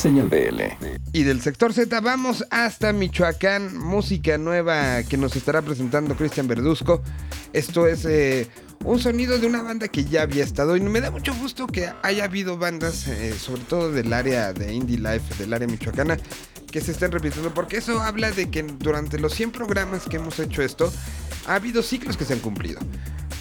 Señal BL. Y del sector Z vamos hasta Michoacán, música nueva que nos estará presentando Cristian Verduzco. Esto es eh, un sonido de una banda que ya había estado y me da mucho gusto que haya habido bandas, eh, sobre todo del área de Indie Life, del área michoacana, que se estén repitiendo, porque eso habla de que durante los 100 programas que hemos hecho esto, ha habido ciclos que se han cumplido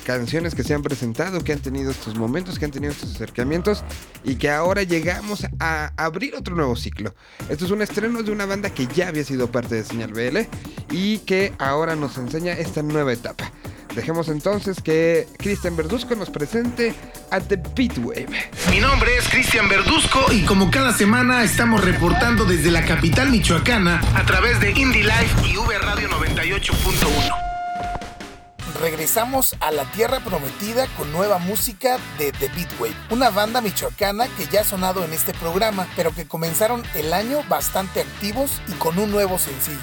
canciones que se han presentado, que han tenido estos momentos, que han tenido estos acercamientos y que ahora llegamos a abrir otro nuevo ciclo. Esto es un estreno de una banda que ya había sido parte de Señal BL y que ahora nos enseña esta nueva etapa. Dejemos entonces que Cristian Verduzco nos presente a The Beatwave. Mi nombre es Cristian Verduzco y como cada semana estamos reportando desde la capital michoacana a través de Indie Life y V Radio 98.1 regresamos a la tierra prometida con nueva música de The Beatwave, una banda michoacana que ya ha sonado en este programa, pero que comenzaron el año bastante activos y con un nuevo sencillo.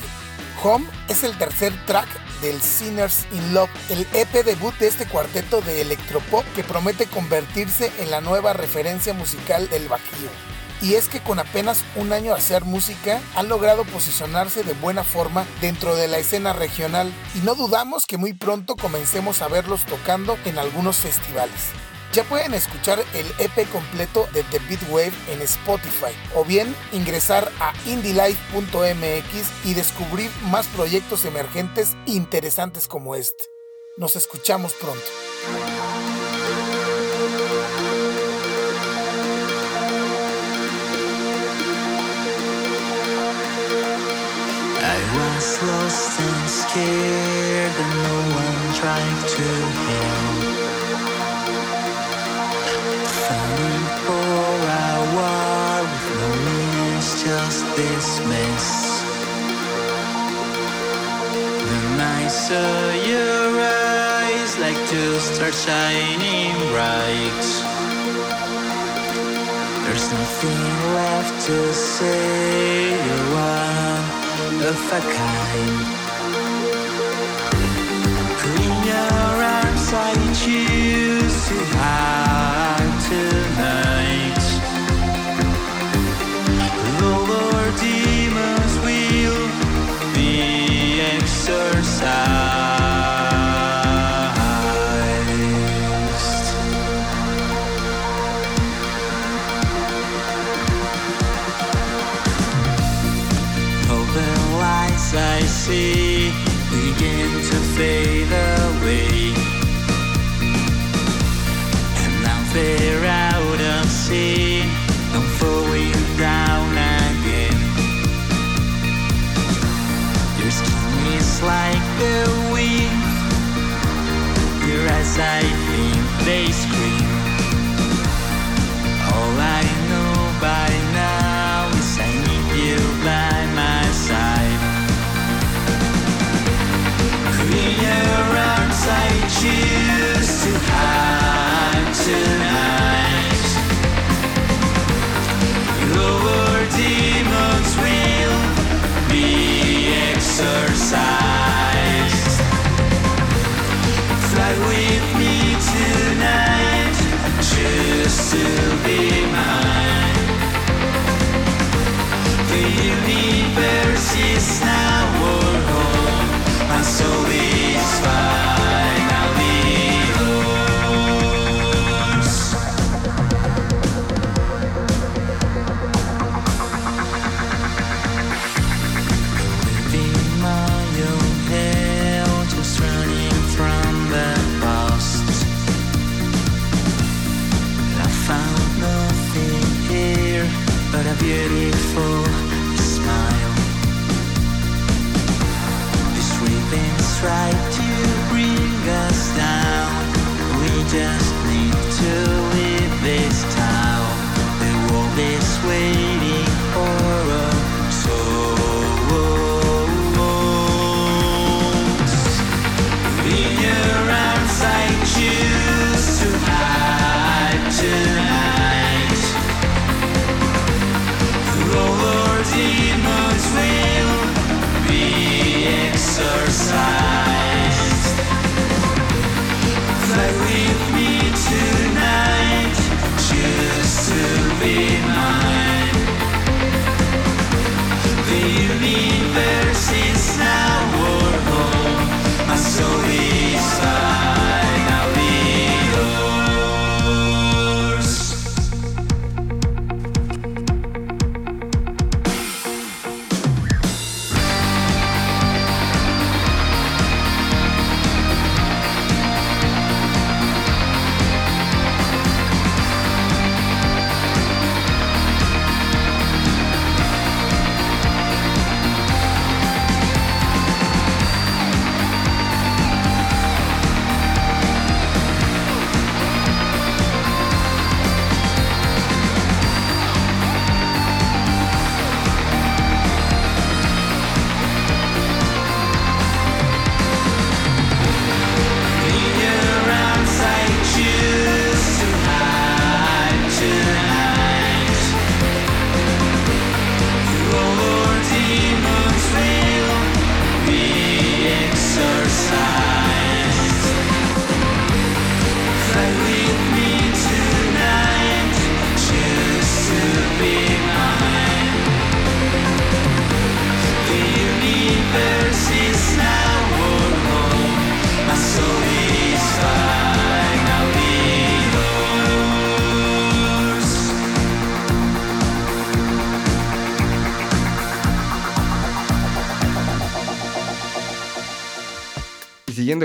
Home es el tercer track del Sinners in Love, el EP debut de este cuarteto de electropop que promete convertirse en la nueva referencia musical del Bajío y es que con apenas un año de hacer música han logrado posicionarse de buena forma dentro de la escena regional y no dudamos que muy pronto comencemos a verlos tocando en algunos festivales. Ya pueden escuchar el EP completo de The Beat Wave en Spotify o bien ingresar a indylife.mx y descubrir más proyectos emergentes interesantes como este. Nos escuchamos pronto. Lost and scared, and no one tried to help. Just this mess. I saw your eyes like two stars shining bright. There's nothing left to say. You're of a kind. In your arms, I choose to hide tonight. Lower demons will be exorcised.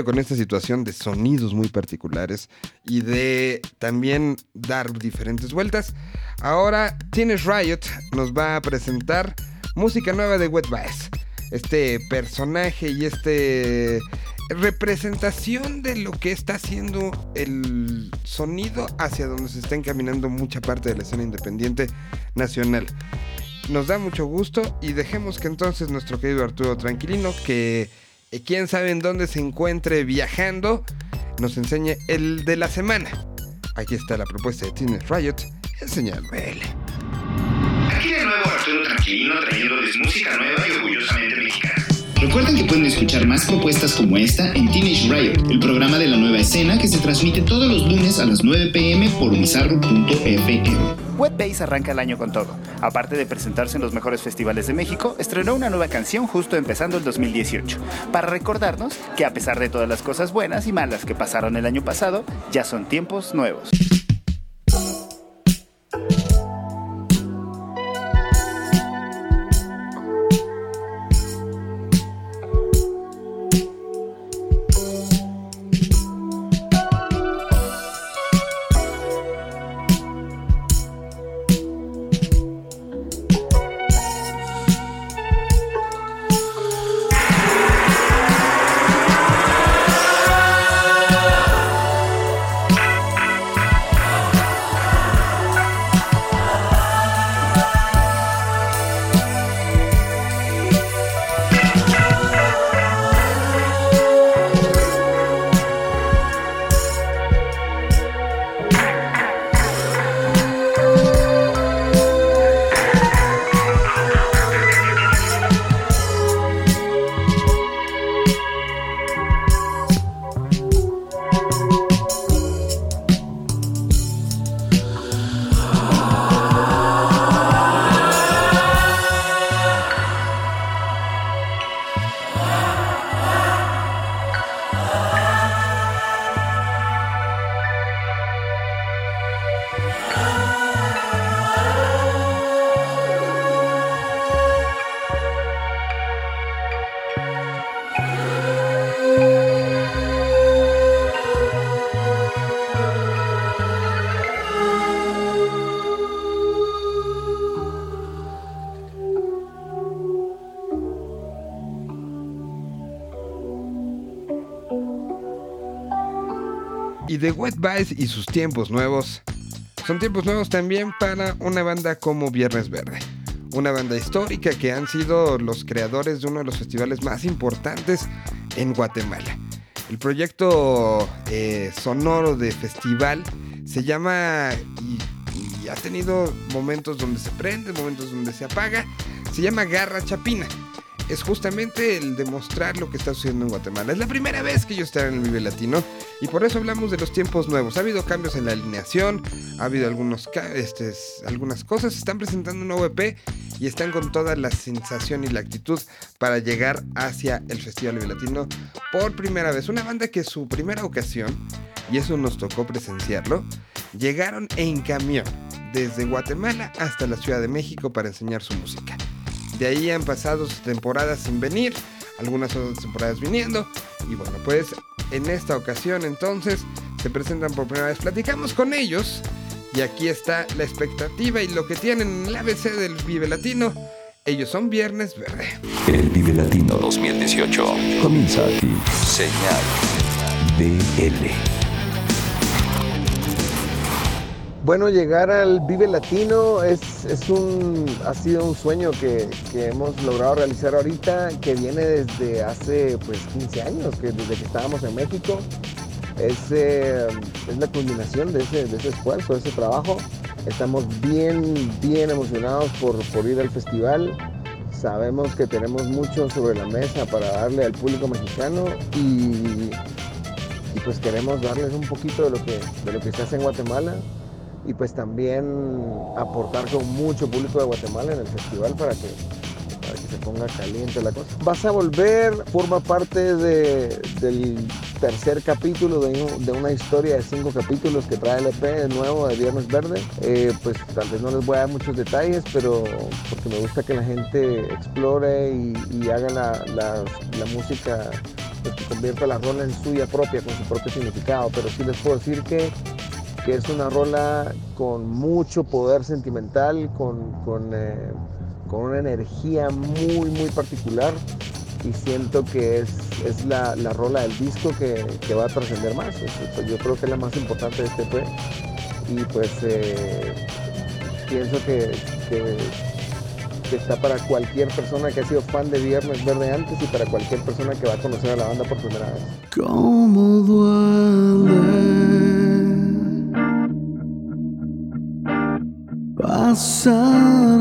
Con esta situación de sonidos muy particulares y de también dar diferentes vueltas, ahora Teenage Riot nos va a presentar música nueva de Wet Bass. Este personaje y este representación de lo que está haciendo el sonido hacia donde se está encaminando mucha parte de la escena independiente nacional. Nos da mucho gusto y dejemos que entonces nuestro querido Arturo Tranquilino, que eh, quién sabe en dónde se encuentre viajando, nos enseñe el de la semana. Aquí está la propuesta de Teenage Riot, el señal BL. Aquí de nuevo Arturo Tranquilino trayéndoles música nueva y orgullosamente mexicana. Recuerden que pueden escuchar más propuestas como esta en Teenage Riot, el programa de la nueva escena que se transmite todos los lunes a las 9 pm por bizarro.fm. Wetbase arranca el año con todo. Aparte de presentarse en los mejores festivales de México, estrenó una nueva canción justo empezando el 2018, para recordarnos que a pesar de todas las cosas buenas y malas que pasaron el año pasado, ya son tiempos nuevos. Y The Wet Vice y sus tiempos nuevos son tiempos nuevos también para una banda como Viernes Verde. Una banda histórica que han sido los creadores de uno de los festivales más importantes en Guatemala. El proyecto eh, sonoro de festival se llama y, y ha tenido momentos donde se prende, momentos donde se apaga. Se llama Garra Chapina es justamente el demostrar lo que está sucediendo en Guatemala. Es la primera vez que ellos están en el Vive Latino y por eso hablamos de los tiempos nuevos. Ha habido cambios en la alineación, ha habido algunos este, algunas cosas, están presentando un nuevo EP y están con toda la sensación y la actitud para llegar hacia el Festival Vive Latino por primera vez. Una banda que su primera ocasión, y eso nos tocó presenciarlo, llegaron en camión desde Guatemala hasta la Ciudad de México para enseñar su música. De ahí han pasado temporadas sin venir, algunas otras temporadas viniendo. Y bueno, pues en esta ocasión entonces se presentan por primera vez. Platicamos con ellos y aquí está la expectativa y lo que tienen en el ABC del Vive Latino. Ellos son Viernes Verde. El Vive Latino 2018 comienza aquí. Señal BL. Bueno, llegar al Vive Latino es, es un, ha sido un sueño que, que, hemos logrado realizar ahorita, que viene desde hace pues 15 años, que desde que estábamos en México. Es, eh, es la culminación de ese, de ese esfuerzo, de ese trabajo. Estamos bien, bien emocionados por, por ir al festival. Sabemos que tenemos mucho sobre la mesa para darle al público mexicano y, y pues queremos darles un poquito de lo que, de lo que se hace en Guatemala y pues también aportar con mucho público de Guatemala en el festival para que, para que se ponga caliente la cosa. Vas a volver, forma parte de, del tercer capítulo de, de, una historia de cinco capítulos que trae el EP de nuevo de Viernes Verde. Eh, pues tal vez no les voy a dar muchos detalles, pero porque me gusta que la gente explore y, y haga la, la, la música pues, que convierta la rola en suya propia, con su propio significado, pero sí les puedo decir que, que es una rola con mucho poder sentimental, con, con, eh, con una energía muy, muy particular y siento que es, es la, la rola del disco que, que va a trascender más. Yo creo que es la más importante de este EP y pues eh, pienso que, que, está para cualquier persona que ha sido fan de Viernes Verde antes y para cualquier persona que va a conocer a la banda por primera vez. Cómo sun.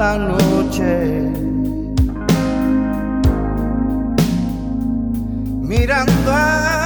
La noche. mirando al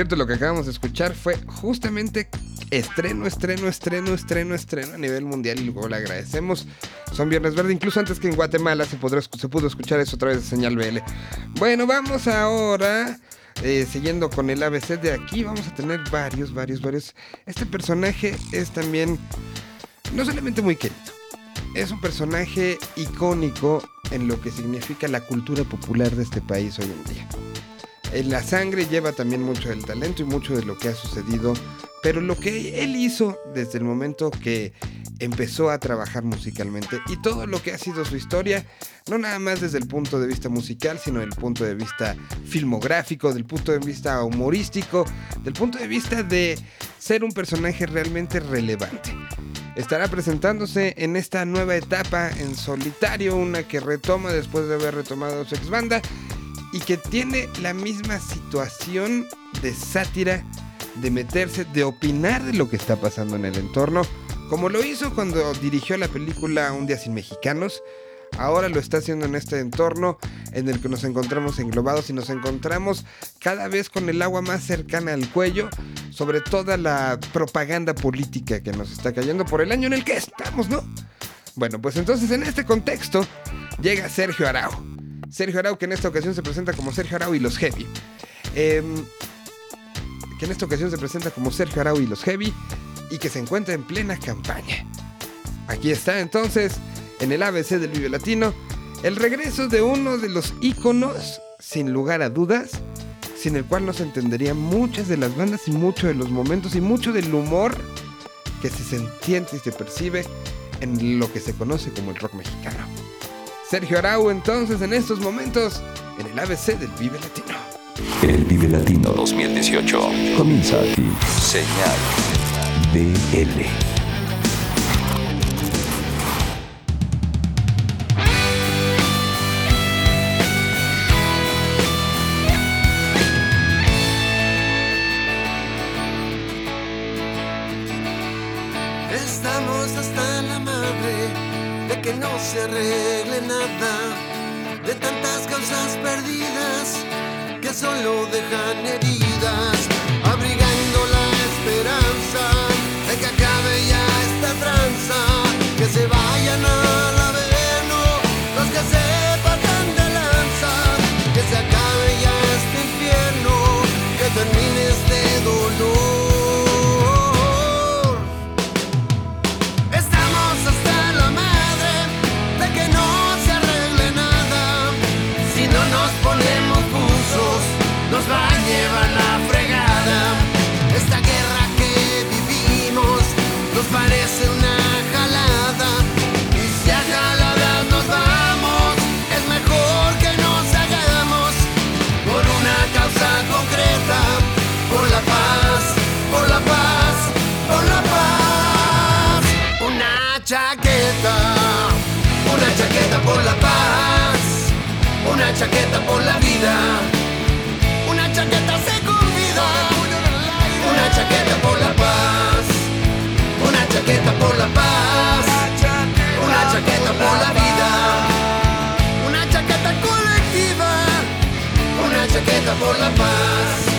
cierto, lo que acabamos de escuchar fue justamente estreno, estreno, estreno, estreno, estreno a nivel mundial y luego le agradecemos. Son Viernes Verde, incluso antes que en Guatemala se, podrá, se pudo escuchar eso a través de señal BL. Bueno, vamos ahora eh, siguiendo con el ABC de aquí, vamos a tener varios, varios, varios. Este personaje es también no solamente muy querido, es un personaje icónico en lo que significa la cultura popular de este país hoy en día. En la sangre lleva también mucho del talento y mucho de lo que ha sucedido, pero lo que él hizo desde el momento que empezó a trabajar musicalmente y todo lo que ha sido su historia, no nada más desde el punto de vista musical, sino del punto de vista filmográfico, del punto de vista humorístico, del punto de vista de ser un personaje realmente relevante. Estará presentándose en esta nueva etapa en solitario, una que retoma después de haber retomado su ex banda y que tiene la misma situación de sátira, de meterse, de opinar de lo que está pasando en el entorno, como lo hizo cuando dirigió la película Un día sin mexicanos. Ahora lo está haciendo en este entorno en el que nos encontramos englobados y nos encontramos cada vez con el agua más cercana al cuello sobre toda la propaganda política que nos está cayendo por el año en el que estamos, ¿no? Bueno, pues entonces en este contexto llega Sergio Arau. Sergio Arau que en esta ocasión se presenta como Sergio Arau y los Heavy. Em, que en esta ocasión se presenta como Sergio Arau y los Heavy y que se encuentra en plena campaña. Aquí está entonces, en el ABC del Vive Latino, el regreso de uno de los íconos, sin lugar a dudas, sin el cual no se entenderían muchas de las bandas y muchos de los momentos y mucho del humor que se entiende y se percibe en lo que se conoce como el rock mexicano. Sergio Arau entonces en estos momentos en el ABC del Vive Latino. El Vive Latino 2018 comienza aquí. Señal BL. Se arregle nada, de tantas causas perdidas que solo dejan heridas, chaqueta, una chaqueta por la paz, una chaqueta por la vida, una chaqueta se convida, una chaqueta por la paz, una chaqueta por la paz, una chaqueta por la vida, una chaqueta colectiva, una chaqueta por la paz.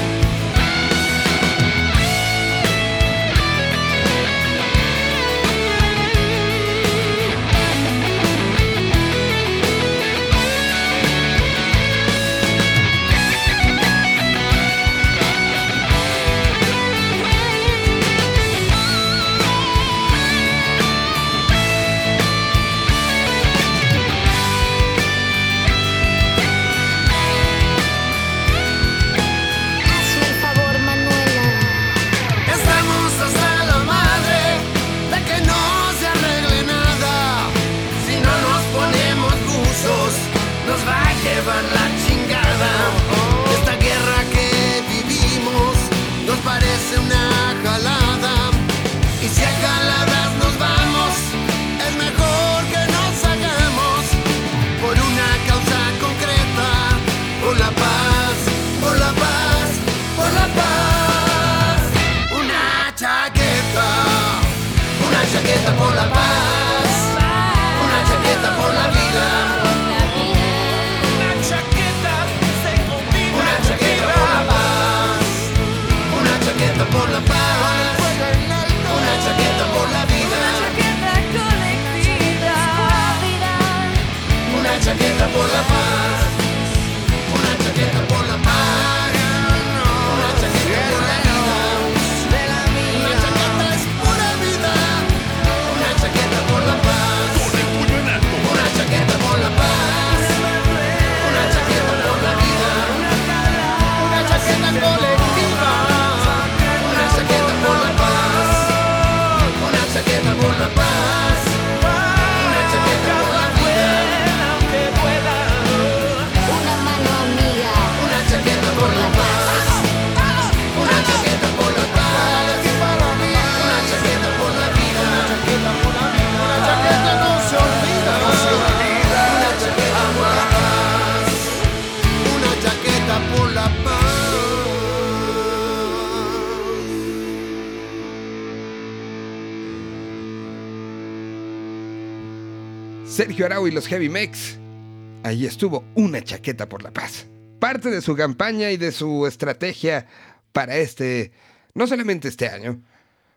Sergio Arau y los Heavy Mex. Ahí estuvo una chaqueta por la paz. Parte de su campaña y de su estrategia para este, no solamente este año,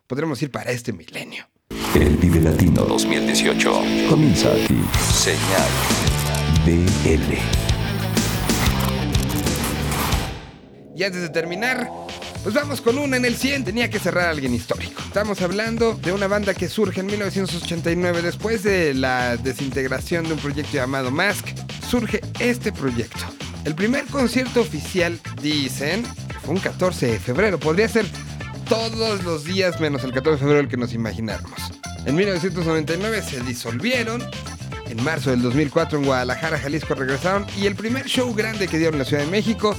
podremos ir para este milenio. El Vive Latino 2018 comienza aquí. Señal BL. Y antes de terminar, pues vamos con una en el 100. Tenía que cerrar alguien histórico. Estamos hablando de una banda que surge en 1989 después de la desintegración de un proyecto llamado Mask. Surge este proyecto. El primer concierto oficial, dicen, fue un 14 de febrero. Podría ser todos los días menos el 14 de febrero el que nos imagináramos. En 1999 se disolvieron. En marzo del 2004 en Guadalajara, Jalisco regresaron. Y el primer show grande que dieron en la Ciudad de México,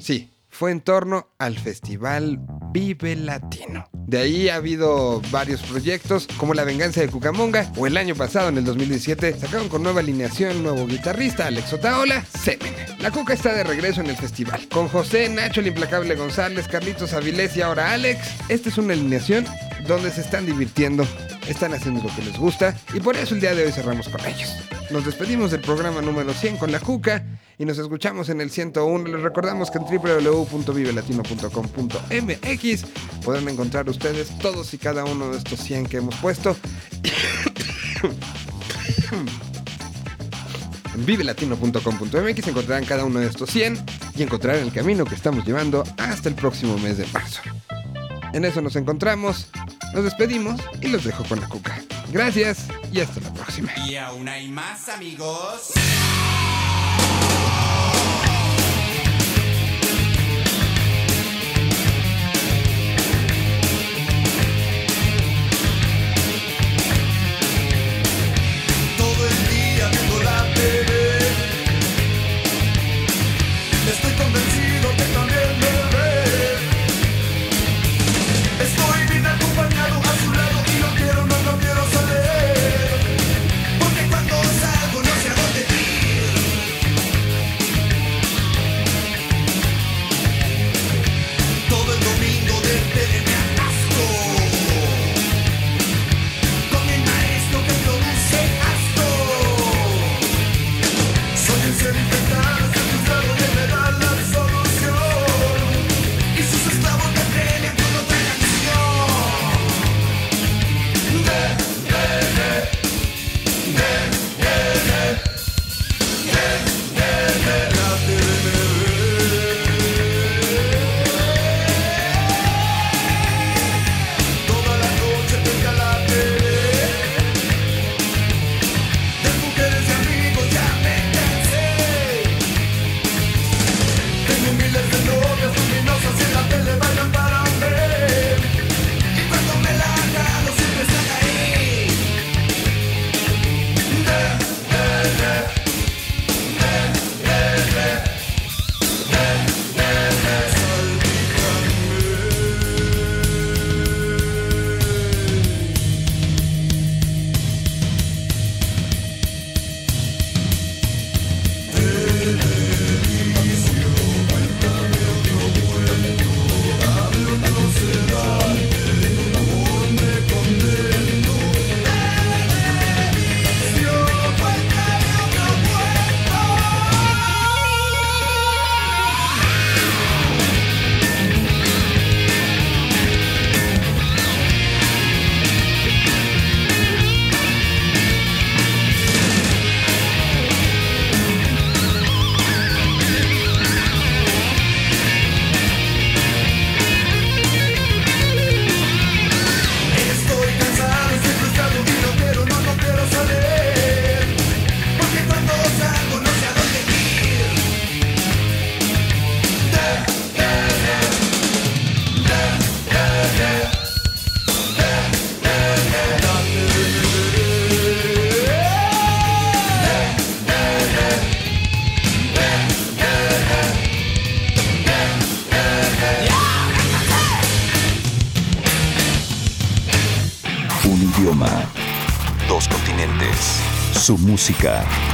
sí, fue en torno al festival Vive Latino. De ahí ha habido varios proyectos como La Venganza de Cucamonga o el año pasado, en el 2017, sacaron con nueva alineación, nuevo guitarrista, Alex Otaola, Semen. La Cuca está de regreso en el festival, con José, Nacho, el implacable González, Carlitos Avilés y ahora Alex. Esta es una alineación donde se están divirtiendo, están haciendo lo que les gusta y por eso el día de hoy cerramos con ellos. Nos despedimos del programa número 100 con la Cuca y nos escuchamos en el 101. Les recordamos que en www.vivelatino.com.mx podrán encontrar ustedes todos y cada uno de estos 100 que hemos puesto. En vivelatino.com.mx encontrarán cada uno de estos 100 y encontrarán el camino que estamos llevando hasta el próximo mes de marzo. En eso nos encontramos, nos despedimos y los dejo con la cuca. Gracias y hasta la próxima. Y aún hay más, amigos.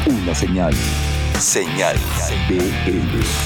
Una señal. Señal BL.